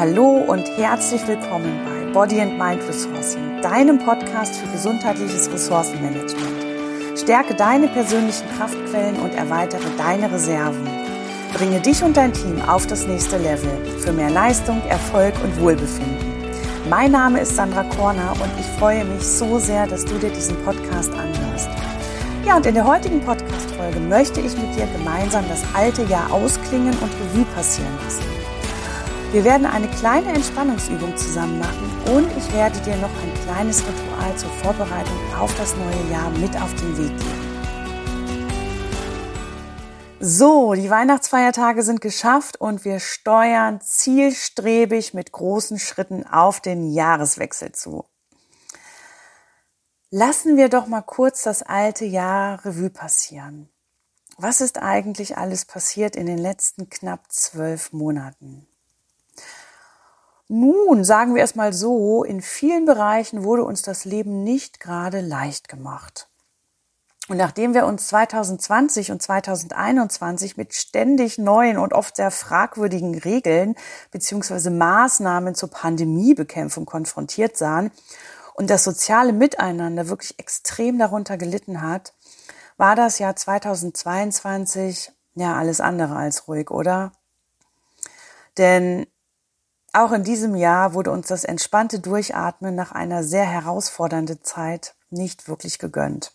Hallo und herzlich willkommen bei Body and Mind Ressourcen, deinem Podcast für gesundheitliches Ressourcenmanagement. Stärke deine persönlichen Kraftquellen und erweitere deine Reserven. Bringe dich und dein Team auf das nächste Level für mehr Leistung, Erfolg und Wohlbefinden. Mein Name ist Sandra Korner und ich freue mich so sehr, dass du dir diesen Podcast anhörst. Ja, und in der heutigen Podcast-Folge möchte ich mit dir gemeinsam das alte Jahr ausklingen und Revue passieren lassen. Wir werden eine kleine Entspannungsübung zusammen machen und ich werde dir noch ein kleines Ritual zur Vorbereitung auf das neue Jahr mit auf den Weg geben. So, die Weihnachtsfeiertage sind geschafft und wir steuern zielstrebig mit großen Schritten auf den Jahreswechsel zu. Lassen wir doch mal kurz das alte Jahr Revue passieren. Was ist eigentlich alles passiert in den letzten knapp zwölf Monaten? Nun, sagen wir es mal so, in vielen Bereichen wurde uns das Leben nicht gerade leicht gemacht. Und nachdem wir uns 2020 und 2021 mit ständig neuen und oft sehr fragwürdigen Regeln beziehungsweise Maßnahmen zur Pandemiebekämpfung konfrontiert sahen und das soziale Miteinander wirklich extrem darunter gelitten hat, war das Jahr 2022 ja alles andere als ruhig, oder? Denn auch in diesem Jahr wurde uns das entspannte Durchatmen nach einer sehr herausfordernden Zeit nicht wirklich gegönnt.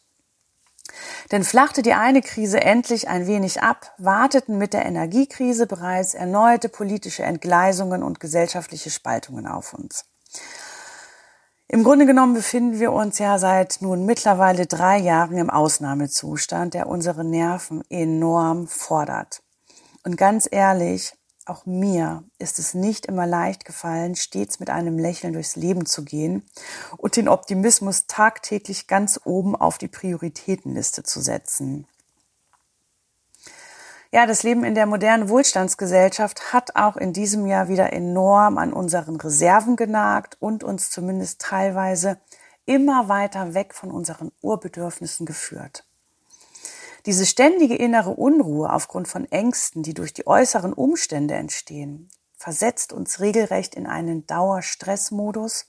Denn flachte die eine Krise endlich ein wenig ab, warteten mit der Energiekrise bereits erneute politische Entgleisungen und gesellschaftliche Spaltungen auf uns. Im Grunde genommen befinden wir uns ja seit nun mittlerweile drei Jahren im Ausnahmezustand, der unsere Nerven enorm fordert. Und ganz ehrlich, auch mir ist es nicht immer leicht gefallen, stets mit einem Lächeln durchs Leben zu gehen und den Optimismus tagtäglich ganz oben auf die Prioritätenliste zu setzen. Ja, das Leben in der modernen Wohlstandsgesellschaft hat auch in diesem Jahr wieder enorm an unseren Reserven genagt und uns zumindest teilweise immer weiter weg von unseren Urbedürfnissen geführt. Diese ständige innere Unruhe aufgrund von Ängsten, die durch die äußeren Umstände entstehen, versetzt uns regelrecht in einen Dauerstressmodus,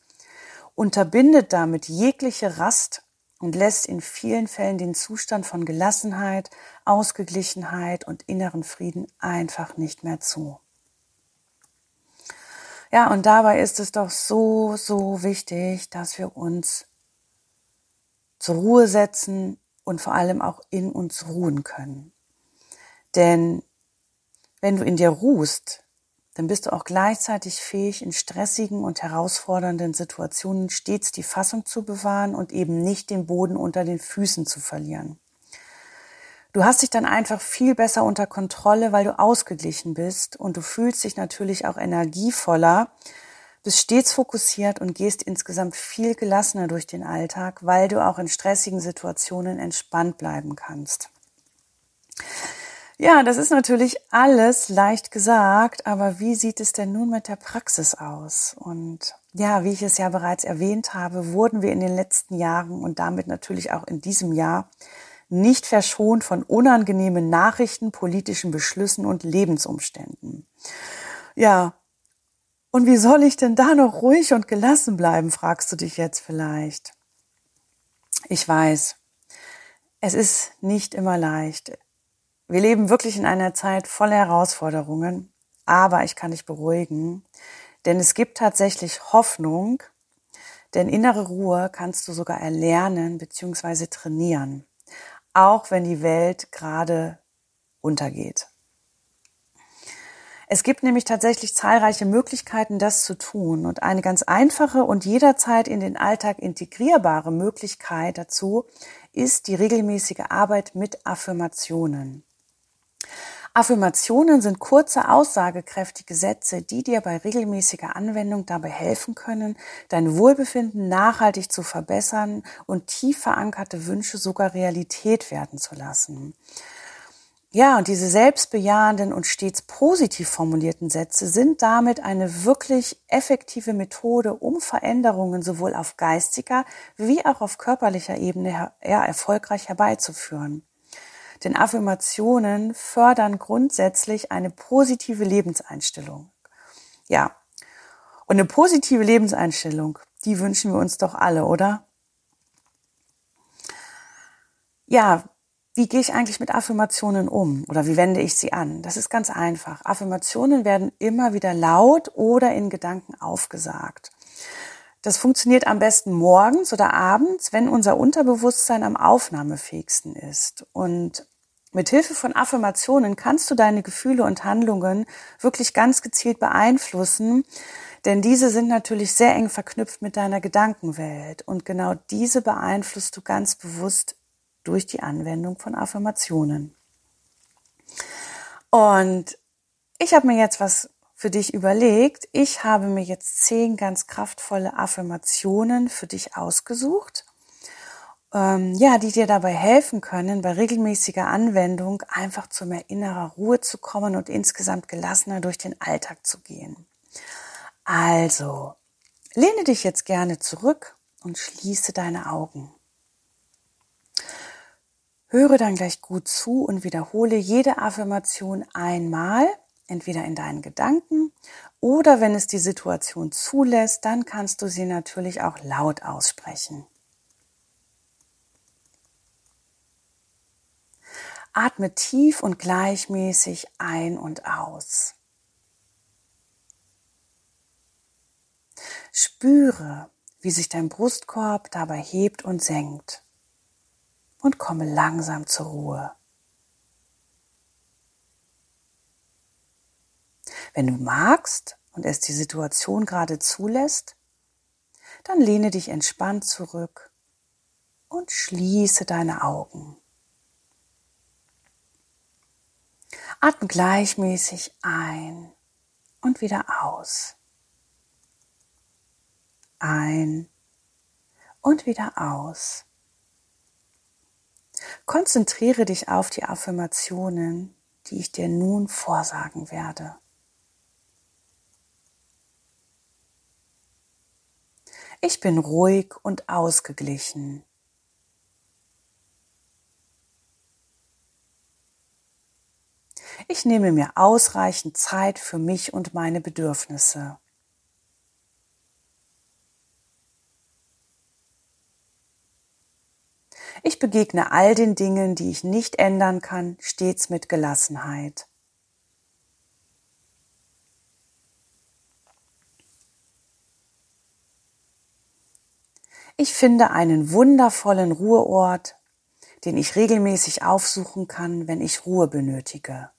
unterbindet damit jegliche Rast und lässt in vielen Fällen den Zustand von Gelassenheit, Ausgeglichenheit und inneren Frieden einfach nicht mehr zu. Ja, und dabei ist es doch so, so wichtig, dass wir uns zur Ruhe setzen und vor allem auch in uns ruhen können. Denn wenn du in dir ruhst, dann bist du auch gleichzeitig fähig, in stressigen und herausfordernden Situationen stets die Fassung zu bewahren und eben nicht den Boden unter den Füßen zu verlieren. Du hast dich dann einfach viel besser unter Kontrolle, weil du ausgeglichen bist und du fühlst dich natürlich auch energievoller, bist stets fokussiert und gehst insgesamt viel gelassener durch den Alltag, weil du auch in stressigen Situationen entspannt bleiben kannst. Ja, das ist natürlich alles leicht gesagt, aber wie sieht es denn nun mit der Praxis aus? Und ja, wie ich es ja bereits erwähnt habe, wurden wir in den letzten Jahren und damit natürlich auch in diesem Jahr nicht verschont von unangenehmen Nachrichten, politischen Beschlüssen und Lebensumständen. Ja, und wie soll ich denn da noch ruhig und gelassen bleiben, fragst du dich jetzt vielleicht. Ich weiß, es ist nicht immer leicht. Wir leben wirklich in einer Zeit voller Herausforderungen, aber ich kann dich beruhigen, denn es gibt tatsächlich Hoffnung, denn innere Ruhe kannst du sogar erlernen bzw. trainieren, auch wenn die Welt gerade untergeht. Es gibt nämlich tatsächlich zahlreiche Möglichkeiten, das zu tun. Und eine ganz einfache und jederzeit in den Alltag integrierbare Möglichkeit dazu ist die regelmäßige Arbeit mit Affirmationen. Affirmationen sind kurze, aussagekräftige Sätze, die dir bei regelmäßiger Anwendung dabei helfen können, dein Wohlbefinden nachhaltig zu verbessern und tief verankerte Wünsche sogar Realität werden zu lassen. Ja, und diese selbstbejahenden und stets positiv formulierten Sätze sind damit eine wirklich effektive Methode, um Veränderungen sowohl auf geistiger wie auch auf körperlicher Ebene ja, erfolgreich herbeizuführen. Denn Affirmationen fördern grundsätzlich eine positive Lebenseinstellung. Ja, Und eine positive Lebenseinstellung, die wünschen wir uns doch alle, oder? Ja, wie gehe ich eigentlich mit Affirmationen um oder wie wende ich sie an? Das ist ganz einfach. Affirmationen werden immer wieder laut oder in Gedanken aufgesagt. Das funktioniert am besten morgens oder abends, wenn unser Unterbewusstsein am aufnahmefähigsten ist. Und mit Hilfe von Affirmationen kannst du deine Gefühle und Handlungen wirklich ganz gezielt beeinflussen, denn diese sind natürlich sehr eng verknüpft mit deiner Gedankenwelt und genau diese beeinflusst du ganz bewusst durch die Anwendung von Affirmationen. Und ich habe mir jetzt was für dich überlegt. Ich habe mir jetzt zehn ganz kraftvolle Affirmationen für dich ausgesucht, ähm, ja, die dir dabei helfen können, bei regelmäßiger Anwendung einfach zu mehr innerer Ruhe zu kommen und insgesamt gelassener durch den Alltag zu gehen. Also, lehne dich jetzt gerne zurück und schließe deine Augen. Höre dann gleich gut zu und wiederhole jede Affirmation einmal, entweder in deinen Gedanken oder wenn es die Situation zulässt, dann kannst du sie natürlich auch laut aussprechen. Atme tief und gleichmäßig ein und aus. Spüre, wie sich dein Brustkorb dabei hebt und senkt und komme langsam zur Ruhe. Wenn du magst und es die Situation gerade zulässt, dann lehne dich entspannt zurück und schließe deine Augen. Atme gleichmäßig ein und wieder aus ein und wieder aus. Konzentriere dich auf die Affirmationen, die ich dir nun vorsagen werde. Ich bin ruhig und ausgeglichen. Ich nehme mir ausreichend Zeit für mich und meine Bedürfnisse. Ich begegne all den Dingen, die ich nicht ändern kann, stets mit Gelassenheit. Ich finde einen wundervollen Ruheort, den ich regelmäßig aufsuchen kann, wenn ich Ruhe benötige.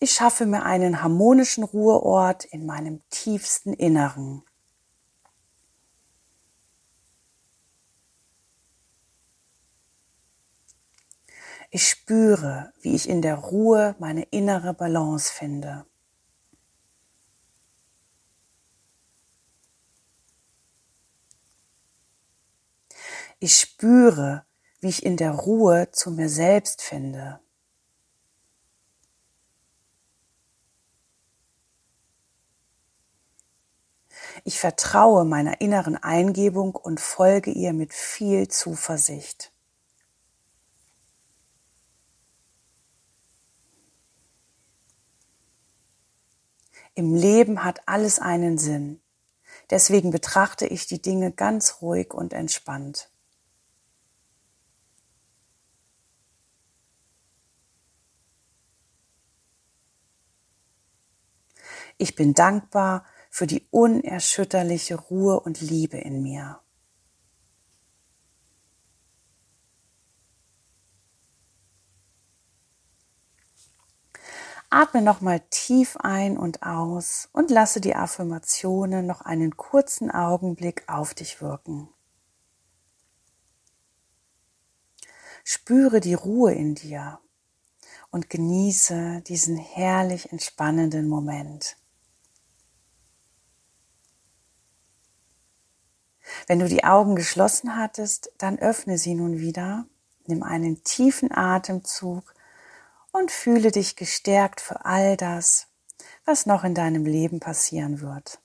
Ich schaffe mir einen harmonischen Ruheort in meinem tiefsten Inneren. Ich spüre, wie ich in der Ruhe meine innere Balance finde. Ich spüre, wie ich in der Ruhe zu mir selbst finde. Ich vertraue meiner inneren Eingebung und folge ihr mit viel Zuversicht. Im Leben hat alles einen Sinn. Deswegen betrachte ich die Dinge ganz ruhig und entspannt. Ich bin dankbar für die unerschütterliche Ruhe und Liebe in mir. Atme nochmal tief ein und aus und lasse die Affirmationen noch einen kurzen Augenblick auf dich wirken. Spüre die Ruhe in dir und genieße diesen herrlich entspannenden Moment. Wenn du die Augen geschlossen hattest, dann öffne sie nun wieder, nimm einen tiefen Atemzug und fühle dich gestärkt für all das, was noch in deinem Leben passieren wird.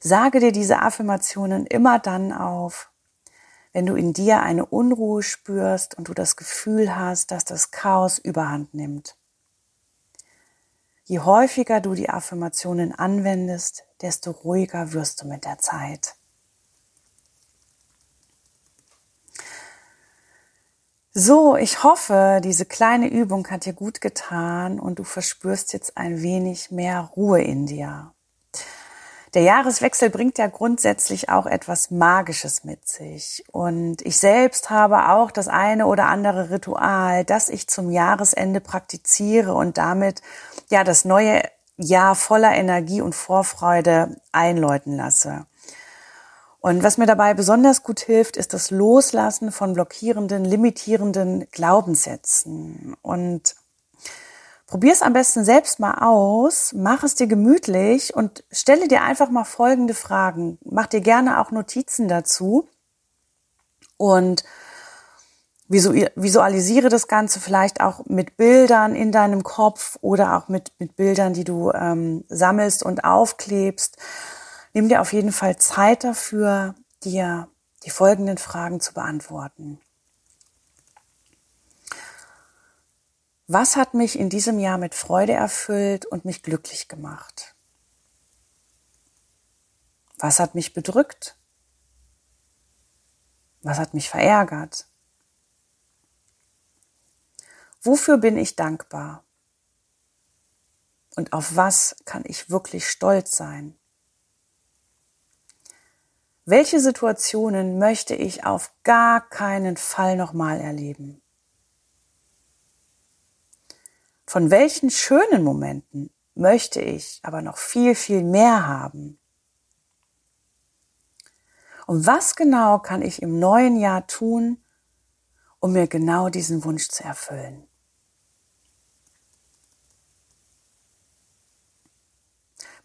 Sage dir diese Affirmationen immer dann auf, wenn du in dir eine Unruhe spürst und du das Gefühl hast, dass das Chaos überhand nimmt. Je häufiger du die Affirmationen anwendest, desto ruhiger wirst du mit der Zeit. So, ich hoffe, diese kleine Übung hat dir gut getan und du verspürst jetzt ein wenig mehr Ruhe in dir. Der Jahreswechsel bringt ja grundsätzlich auch etwas Magisches mit sich. Und ich selbst habe auch das eine oder andere Ritual, das ich zum Jahresende praktiziere und damit ja das neue Jahr voller Energie und Vorfreude einläuten lasse. Und was mir dabei besonders gut hilft, ist das Loslassen von blockierenden, limitierenden Glaubenssätzen. Und probier es am besten selbst mal aus, mach es dir gemütlich und stelle dir einfach mal folgende Fragen. Mach dir gerne auch Notizen dazu und visualisiere das Ganze vielleicht auch mit Bildern in deinem Kopf oder auch mit, mit Bildern, die du ähm, sammelst und aufklebst. Nimm dir auf jeden Fall Zeit dafür, dir die folgenden Fragen zu beantworten. Was hat mich in diesem Jahr mit Freude erfüllt und mich glücklich gemacht? Was hat mich bedrückt? Was hat mich verärgert? Wofür bin ich dankbar? Und auf was kann ich wirklich stolz sein? Welche Situationen möchte ich auf gar keinen Fall nochmal erleben? Von welchen schönen Momenten möchte ich aber noch viel, viel mehr haben? Und was genau kann ich im neuen Jahr tun, um mir genau diesen Wunsch zu erfüllen?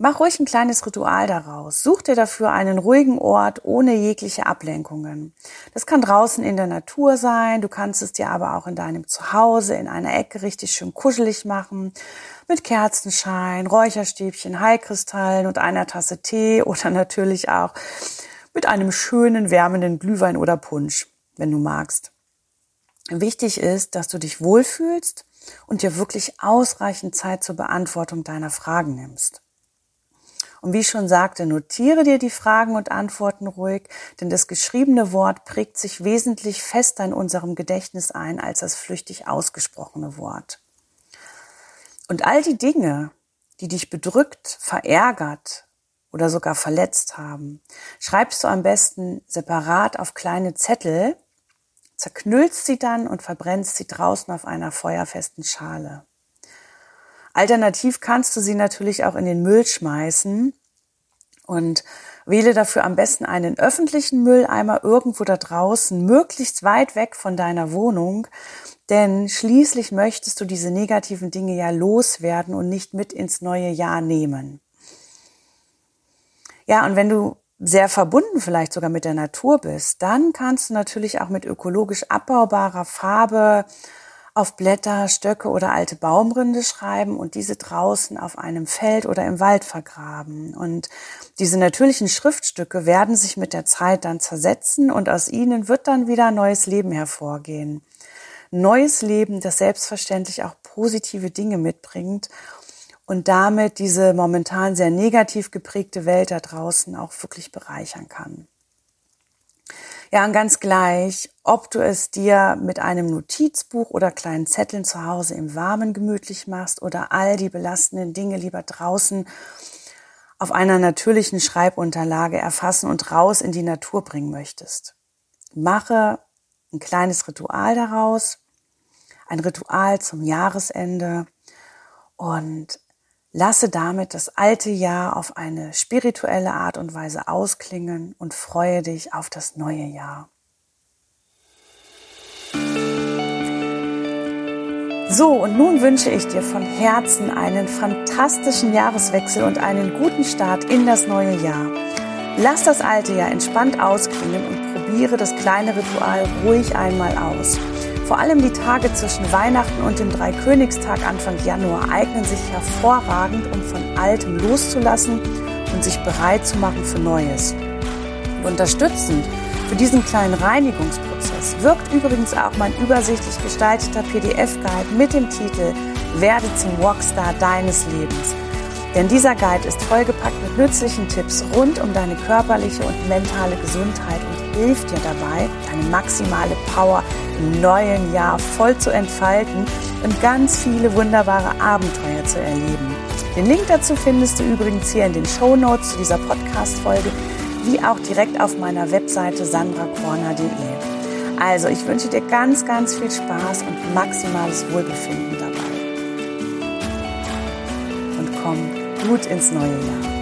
Mach ruhig ein kleines Ritual daraus. Such dir dafür einen ruhigen Ort ohne jegliche Ablenkungen. Das kann draußen in der Natur sein. Du kannst es dir aber auch in deinem Zuhause in einer Ecke richtig schön kuschelig machen. Mit Kerzenschein, Räucherstäbchen, Heilkristallen und einer Tasse Tee oder natürlich auch mit einem schönen wärmenden Glühwein oder Punsch, wenn du magst. Wichtig ist, dass du dich wohlfühlst und dir wirklich ausreichend Zeit zur Beantwortung deiner Fragen nimmst. Und wie ich schon sagte, notiere dir die Fragen und Antworten ruhig, denn das geschriebene Wort prägt sich wesentlich fester in unserem Gedächtnis ein als das flüchtig ausgesprochene Wort. Und all die Dinge, die dich bedrückt, verärgert oder sogar verletzt haben, schreibst du am besten separat auf kleine Zettel, zerknüllst sie dann und verbrennst sie draußen auf einer feuerfesten Schale. Alternativ kannst du sie natürlich auch in den Müll schmeißen und wähle dafür am besten einen öffentlichen Mülleimer irgendwo da draußen, möglichst weit weg von deiner Wohnung, denn schließlich möchtest du diese negativen Dinge ja loswerden und nicht mit ins neue Jahr nehmen. Ja, und wenn du sehr verbunden vielleicht sogar mit der Natur bist, dann kannst du natürlich auch mit ökologisch abbaubarer Farbe auf Blätter, Stöcke oder alte Baumrinde schreiben und diese draußen auf einem Feld oder im Wald vergraben. Und diese natürlichen Schriftstücke werden sich mit der Zeit dann zersetzen und aus ihnen wird dann wieder neues Leben hervorgehen. Neues Leben, das selbstverständlich auch positive Dinge mitbringt und damit diese momentan sehr negativ geprägte Welt da draußen auch wirklich bereichern kann. Ja, und ganz gleich, ob du es dir mit einem Notizbuch oder kleinen Zetteln zu Hause im Warmen gemütlich machst oder all die belastenden Dinge lieber draußen auf einer natürlichen Schreibunterlage erfassen und raus in die Natur bringen möchtest. Mache ein kleines Ritual daraus, ein Ritual zum Jahresende und Lasse damit das alte Jahr auf eine spirituelle Art und Weise ausklingen und freue dich auf das neue Jahr. So, und nun wünsche ich dir von Herzen einen fantastischen Jahreswechsel und einen guten Start in das neue Jahr. Lass das alte Jahr entspannt ausklingen und probiere das kleine Ritual ruhig einmal aus. Vor allem die Tage zwischen Weihnachten und dem Dreikönigstag Anfang Januar eignen sich hervorragend, um von Altem loszulassen und sich bereit zu machen für Neues. Unterstützend für diesen kleinen Reinigungsprozess wirkt übrigens auch mein übersichtlich gestalteter PDF-Guide mit dem Titel Werde zum Rockstar deines Lebens. Denn dieser Guide ist vollgepackt mit nützlichen Tipps rund um deine körperliche und mentale Gesundheit und hilft dir dabei, deine maximale Power im neuen Jahr voll zu entfalten und ganz viele wunderbare Abenteuer zu erleben. Den Link dazu findest du übrigens hier in den Show Notes zu dieser Podcast-Folge, wie auch direkt auf meiner Webseite sandrakorner.de. Also, ich wünsche dir ganz, ganz viel Spaß und maximales Wohlbefinden dabei. Und komm gut ins neue Jahr.